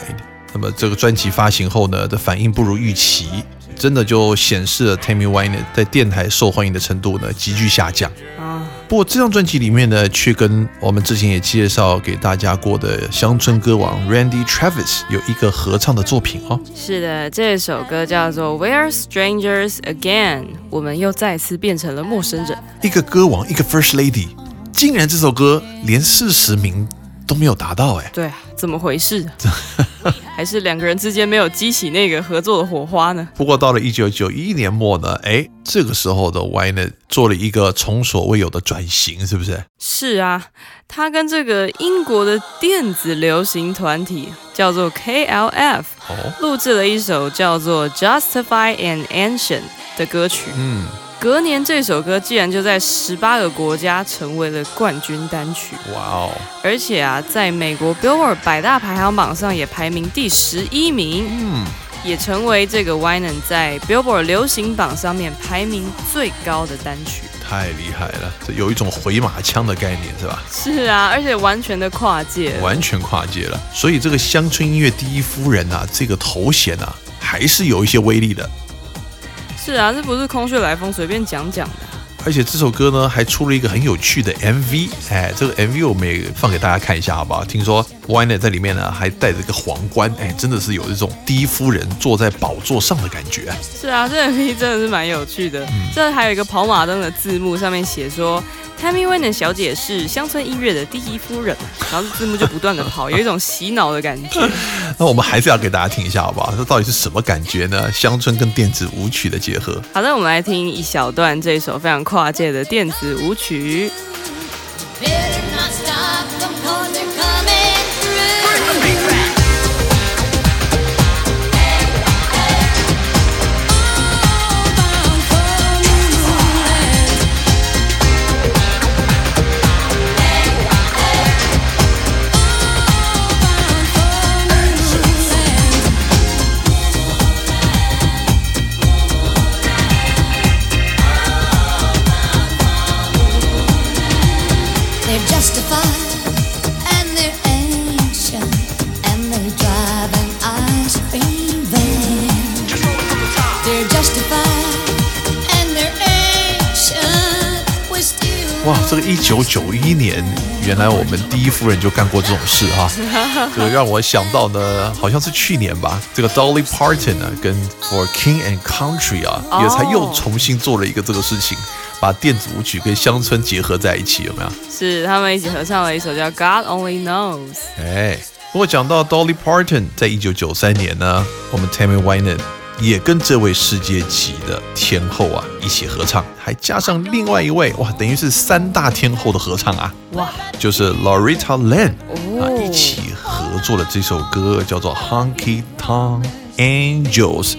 那么这个专辑发行后呢，的反应不如预期，真的就显示了 Tammy Wynette 在电台受欢迎的程度呢急剧下降。啊，不过这张专辑里面呢，却跟我们之前也介绍给大家过的乡村歌王 Randy Travis 有一个合唱的作品哦。是的，这首歌叫做《We're Strangers Again》，我们又再次变成了陌生人。一个歌王，一个 First Lady，竟然这首歌连四十名都没有达到哎。对啊，怎么回事？还是两个人之间没有激起那个合作的火花呢？不过到了一九九一年末呢，哎，这个时候的 Wynette 做了一个从所未有的转型，是不是？是啊，他跟这个英国的电子流行团体叫做 KLF 哦，录制了一首叫做《Justify and Ancient》的歌曲。嗯，隔年，这首歌竟然就在十八个国家成为了冠军单曲，哇哦，而且啊，在美国 Billboard 百大排行榜上也排名第十一名，嗯，也成为这个 Wynn 在 Billboard 流行榜上面排名最高的单曲。太厉害了，这有一种回马枪的概念是吧？是啊，而且完全的跨界。完全跨界了。所以这个乡村音乐第一夫人啊，这个头衔啊，还是有一些威力的。是啊，这不是空穴来风，随便讲讲的。而且这首歌呢，还出了一个很有趣的 MV，哎，这个 MV 我们也放给大家看一下，好不好？听说 Wynette 在里面呢，还戴着一个皇冠，哎，真的是有一种第一夫人坐在宝座上的感觉。是啊，这 MV 真的是蛮有趣的。这还有一个跑马灯的字幕，上面写说 Tammy Wynette 小姐是乡村音乐的第一夫人，然后字幕就不断的跑，有一种洗脑的感觉。那我们还是要给大家听一下，好不好？这到底是什么感觉呢？乡村跟电子舞曲的结合。好的，我们来听一小段这首非常跨界的电子舞曲。一九九一年，原来我们第一夫人就干过这种事哈、这个让我想到呢，好像是去年吧，这个 Dolly Parton 呢、跟 For King and Country 啊，哦也才又重新做了一个这个事情，把电子舞曲跟乡村结合在一起，有没有？是他们一起合唱了一首叫《God Only Knows》。哎，不过讲到 Dolly Parton，在一九九三年呢，我们 Tammy Wynette 也跟这位世界级的天后啊一起合唱，还加上另外一位，哇，等于是三大天后的合唱啊，哇，就是 Loretta Lynn 啊哦一起合作的这首歌叫做《Honky Tonk Angels》。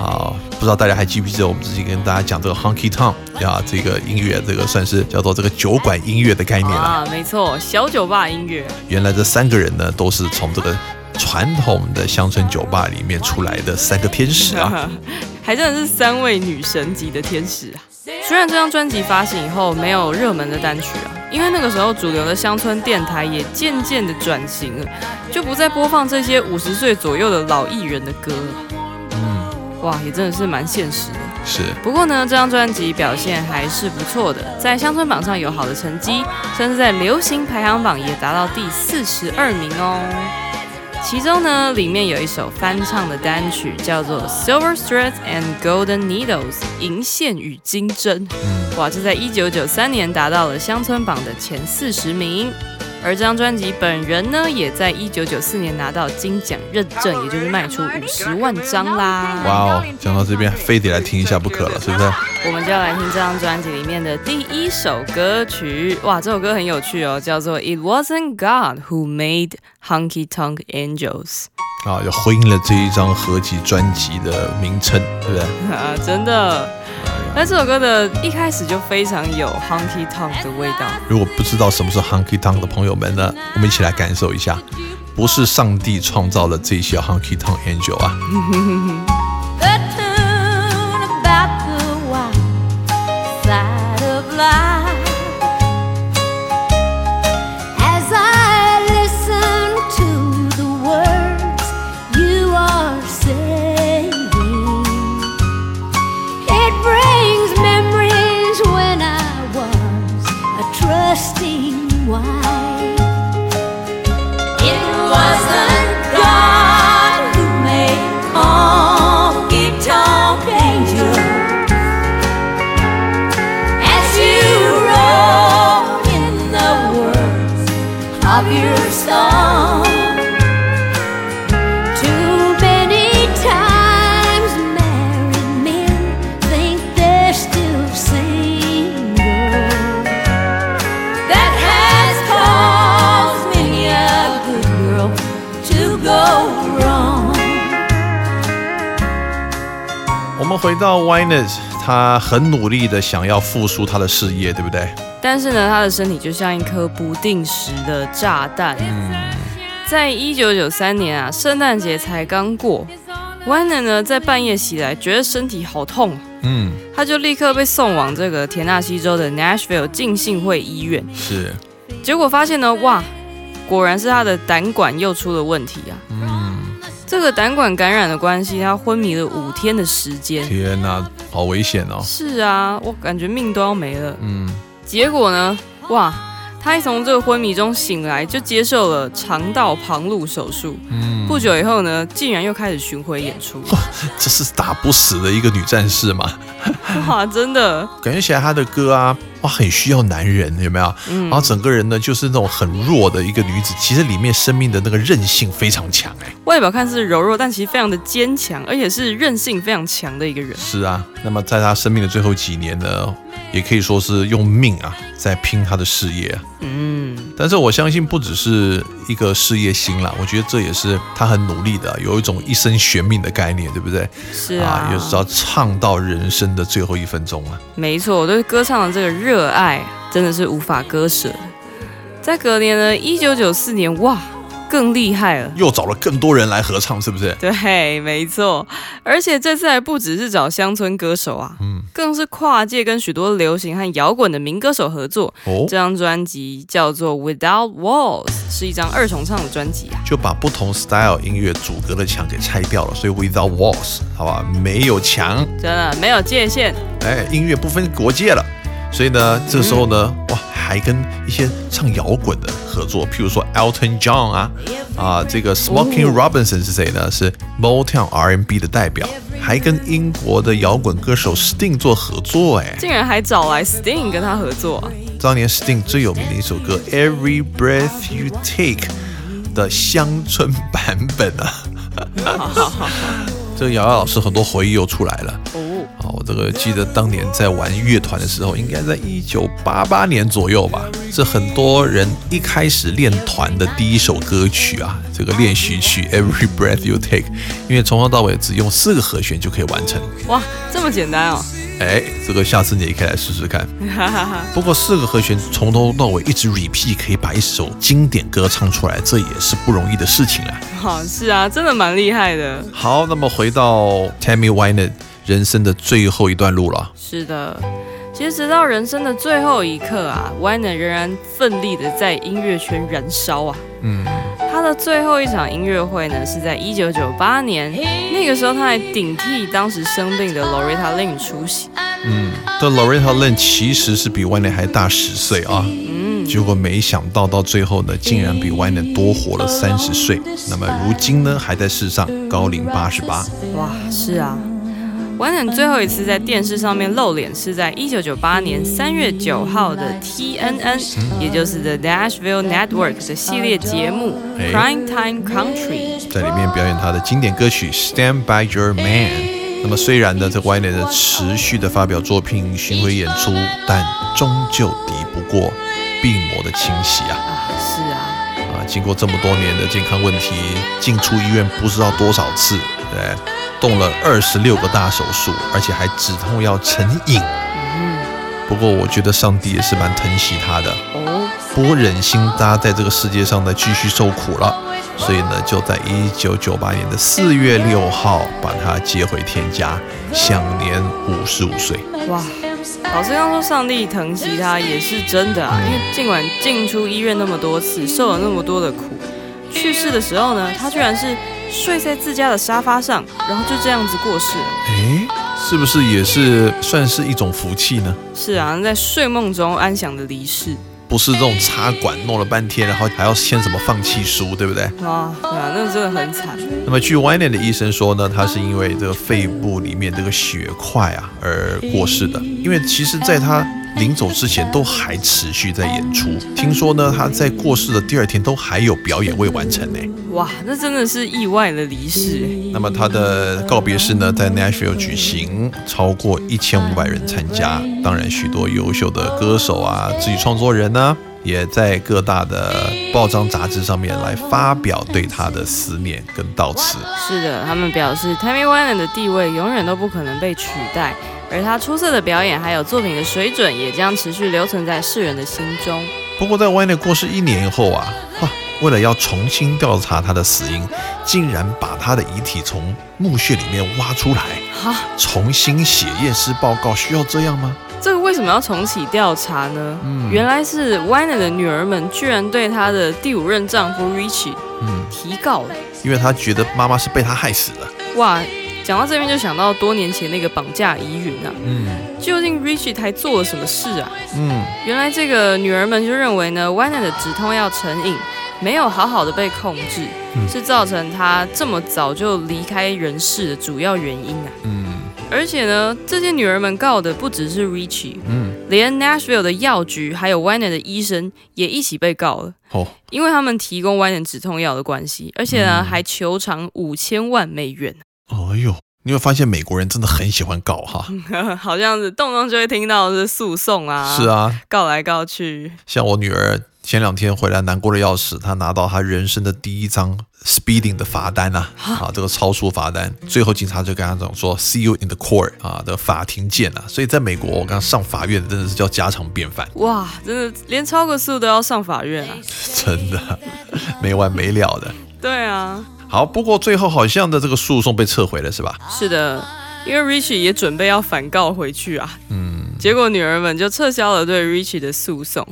啊，不知道大家还记不记得我们之前跟大家讲这个 Honky Tonk 呀，这个音乐，这个算是叫做这个酒馆音乐的概念了。啊，没错，小酒吧音乐。原来这三个人呢，都是从这个传统的乡村酒吧里面出来的三个天使啊。还真的是三位女神级的天使啊！虽然这张专辑发行以后没有热门的单曲啊，因为那个时候主流的乡村电台也渐渐的转型了，就不再播放这些五十岁左右的老艺人的歌了。嗯，哇，也真的是蛮现实的。是不过呢，这张专辑表现还是不错的，在乡村榜上有好的成绩，甚至在流行排行榜也达到第四十二名哦。其中呢，里面有一首翻唱的单曲叫做《Silver Threads and Golden Needles》银线与金针，哇，这在一九九三年达到了乡村榜的前四十名。而这张专辑本人呢，也在一九九四年拿到金奖认证，也就是卖出五十万张啦。哇哦，讲到这边非得来听一下不可了，是不是？我们就要来听这张专辑里面的第一首歌曲。哇，这首歌很有趣哦，叫做《It Wasn't God Who Made Honky Tonk Angels》。啊，就回应了这一张合集专辑的名称，对不对？啊，真的。那这首歌的一开始就非常有 honky tonk 的味道。如果不知道什么是 honky tonk 的朋友们呢，我们一起来感受一下。不是上帝创造了这些 honky tonk angel 啊。回到 Winers，他很努力的想要复苏他的事业，对不对？但是呢，他的身体就像一颗不定时的炸弹。在一九九三年啊，圣诞节才刚过 w a n e r 呢在半夜起来，觉得身体好痛，嗯，他就立刻被送往这个田纳西州的 Nashville 浸信会医院。是，结果发现呢，哇，果然是他的胆管又出了问题啊。嗯，这个胆管感染的关系，他昏迷了五天的时间。天哪，好危险哦。是啊，我感觉命都要没了。嗯，结果呢，哇，他一从这个昏迷中醒来，就接受了肠道旁路手术。嗯不久以后呢，竟然又开始巡回演出。这是打不死的一个女战士嘛？哇，真的，感觉起来她的歌啊，哇，很需要男人，有没有？嗯然后整个人呢，就是那种很弱的一个女子，其实里面生命的那个韧性非常强，哎。外表看似柔弱，但其实非常的坚强，而且是韧性非常强的一个人。是啊，那么在她生命的最后几年呢，也可以说是用命啊，在拼他的事业啊。嗯，但是我相信不只是一个事业心啦，我觉得这也是他很努力的，有一种一生悬命的概念，对不对？是啊，也是要唱到人生的最后一分钟啊。没错，我对歌唱的这个热爱真的是无法割舍。在隔年呢，一九九四年，哇，更厉害了。又找了更多人来合唱，是不是？对，没错，而且这次还不只是找乡村歌手啊，嗯，更是跨界跟许多流行和摇滚的民歌手合作。哦这，张专辑叫做《Without Walls》，是一张二重唱的专辑啊。就把不同 style 音乐阻隔的墙给拆掉了，所以 without walls，好吧，没有墙，真的没有界限，哎，音乐不分国界了。所以呢，这时候呢，哇，还跟一些唱摇滚的合作，譬如说 Elton John 啊，啊，这个 Smoking Robinson 是谁呢？是 Motown R&B 的代表，还跟英国的摇滚歌手 Sting 做合作，哎，竟然还找来 Sting 跟他合作啊。当年 Sting 最有名的一首歌《Every Breath You Take》的乡村版本啊，这个瑶瑶老师很多回忆又出来了。我这个记得当年在玩乐团的时候，应该在一九八八年左右吧。是很多人一开始练团的第一首歌曲啊，这个练习曲《Every Breath You Take》，因为从头到尾只用四个和弦就可以完成。哇，这么简单哦。哎，这个下次你也可以来试试看。不过四个和弦从头到尾一直 repeat，可以把一首经典歌唱出来，这也是不容易的事情啊。好，是啊，真的蛮厉害的。好，那么回到 Tammy Wynette 人生的最后一段路了。是的，其实直到人生的最后一刻啊 w y n e 仍然奋力的在音乐圈燃烧啊。嗯，他的最后一场音乐会呢，是在一九九八年，那个时候他还顶替当时生病的 Loretta Lynn 出席。嗯，这 Loretta Lynn 其实是比 Wynette 还大十岁啊。嗯，嗯，结果没想到到最后呢，竟然比 Wyman 多活了三十岁。那么如今呢，还在世上高龄八十八。哇，是啊。Wyman 最后一次在电视上面露脸是在一九九八年三月九号的 TNN，、也就是 The Nashville Network 的系列节目哎 Prime Time Country。在里面表演他的经典歌曲《Stand by Your Man》。那么虽然呢，这 y n e 的持续的发表作品、巡回演出，但终究敌不过病魔的侵袭啊！啊，是啊，啊，经过这么多年的健康问题，进出医院不知道多少次，对，动了二十六个大手术，而且还止痛药成瘾。不过我觉得上帝也是蛮疼惜他的，哦，不忍心他在这个世界上呢继续受苦了，所以呢，就在一九九八年的四月六号把他接回天家，享年五十五岁。哇，老师刚说上帝疼惜他也是真的啊，因为尽管进出医院那么多次，受了那么多的苦，去世的时候呢，他居然是睡在自家的沙发上，然后就这样子过世了。诶，是不是也是算是一种福气呢？是啊，在睡梦中安详的离世。不是这种插管弄了半天，然后还要签什么放弃书，对不对？哇，对啊，那真的很惨。那么据 Wynan 的医生说呢，他是因为这个肺部里面这个血块啊而过世的。因为其实在他临走之前都还持续在演出，听说呢他在过世的第二天都还有表演未完成呢。哇，那真的是意外的离世。那么他的告别式呢在 Nashville 举行，超过一千五百人参加，当然许多优秀的歌手啊、自己创作人呢、也在各大的报章杂志上面来发表对他的思念跟悼词。是的，他们表示 Tammy Wynette 的地位永远都不可能被取代，而他出色的表演还有作品的水准也将持续留存在世人的心中。不过在 w y n e 过世一年后啊，哇，为了要重新调查他的死因，竟然把他的遗体从墓穴里面挖出来，哈，重新写验尸报告，需要这样吗？这个为什么要重启调查呢？原来是 Wynette 的女儿们居然对她的第五任丈夫 Richie 嗯，提告了。因为她觉得妈妈是被他害死的。哇，讲到这边就想到多年前那个绑架疑云啊，嗯究竟 Richie 还做了什么事啊？嗯，原来这个女儿们就认为呢，Winer 的止痛药成瘾，没有好好的被控制，嗯是造成她这么早就离开人世的主要原因啊。嗯而且呢，这些女儿们告的不只是 Richie，嗯，连 Nashville 的药局还有 w y n e 的医生也一起被告了。哦，因为他们提供 w y n e 止痛药的关系，而且呢、嗯。还求偿五千万美元，哎呦，你会发现美国人真的很喜欢告哈。好像是动不动就会听到是诉讼啊，是，啊，告来告去，像我女儿前两天回来难过的要死，他拿到他人生的第一张 speeding 的罚单啊，啊，这个超速罚单，最后警察就跟他讲说 see you in the court 啊的法庭见啊，所以在美国我刚上法院真的是叫家常便饭，哇，真的连超个速都要上法院啊！真的没完没了的。对啊，好，不过最后好像的这个诉讼被撤回了是吧？是的，因为 Richie 也准备要反告回去啊，嗯，结果女儿们就撤销了对 Richie 的诉讼，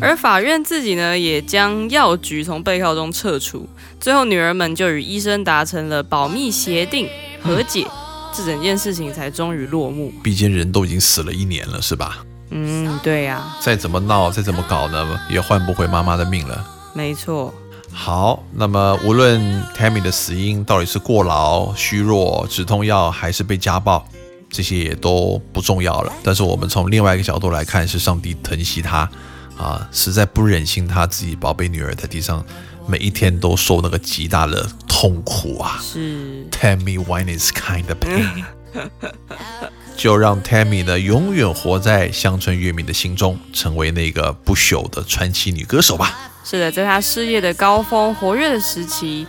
而法院自己呢也将药局从被告中撤除，最后女儿们就与医生达成了保密协定和解，这整件事情才终于落幕。毕竟人都已经死了一年了是吧？嗯，对呀、再怎么闹，再怎么搞呢，也换不回妈妈的命了。没错。好，那么无论 Tammy 的死因到底是过劳、虚弱、止痛药，还是被家暴，这些也都不重要了。但是我们从另外一个角度来看，是上帝疼惜他啊，实在不忍心他自己宝贝女儿在地上每一天都受那个极大的痛苦啊。是 Tammy Wynette's kind of pain，就让 Tammy 呢永远活在乡村乐迷的心中，成为那个不朽的传奇女歌手吧。是的，在她事业的高峰、活跃的时期，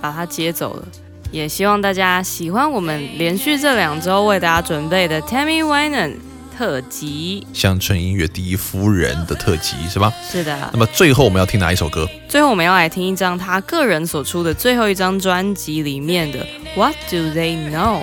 把她接走了。也希望大家喜欢我们连续这两周为大家准备的 Tammy Wynette 特辑。乡村音乐第一夫人的特辑是吧？是的那，么最后我们要听哪一首歌？最后我们要来听一张她个人所出的最后一张专辑里面的 What Do They Know？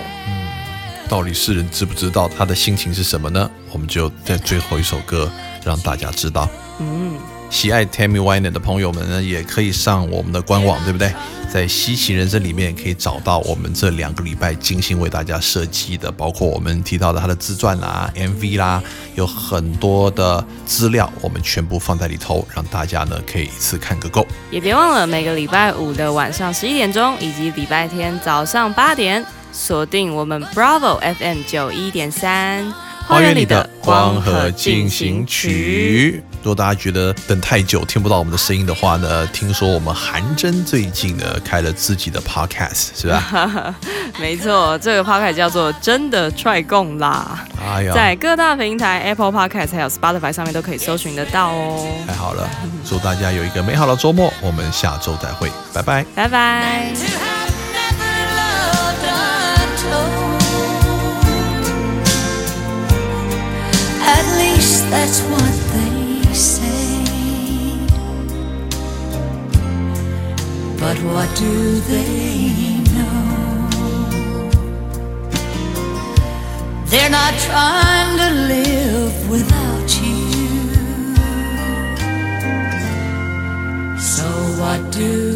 到底世人知不知道他的心情是什么呢？我们就在最后一首歌让大家知道。嗯，喜爱 Tammy Wynette 的朋友们呢，也可以上我们的官网，对不对？在稀奇人生里面可以找到我们这两个礼拜精心为大家设计的，包括我们提到的他的自传啦、MV 啦，有很多的资料，我们全部放在里头，让大家呢可以一次看个够。也别忘了每个礼拜五的晚上十一点钟，以及礼拜天早上八点，锁定我们 Bravo FM 九一点三。花园里的光和进行曲。如果大家觉得等太久听不到我们的声音的话呢，听说我们韩真最近呢开了自己的 podcast，是吧？没错，这个 podcast 叫做“真的踹共啦”。哎呀，在各大平台 Apple Podcast 还有 Spotify 上面都可以搜寻得到哦。太好了，祝大家有一个美好的周末，我们下周再会，拜拜，拜拜。that's what they say. But what do they know? They're not trying to live without you. So what do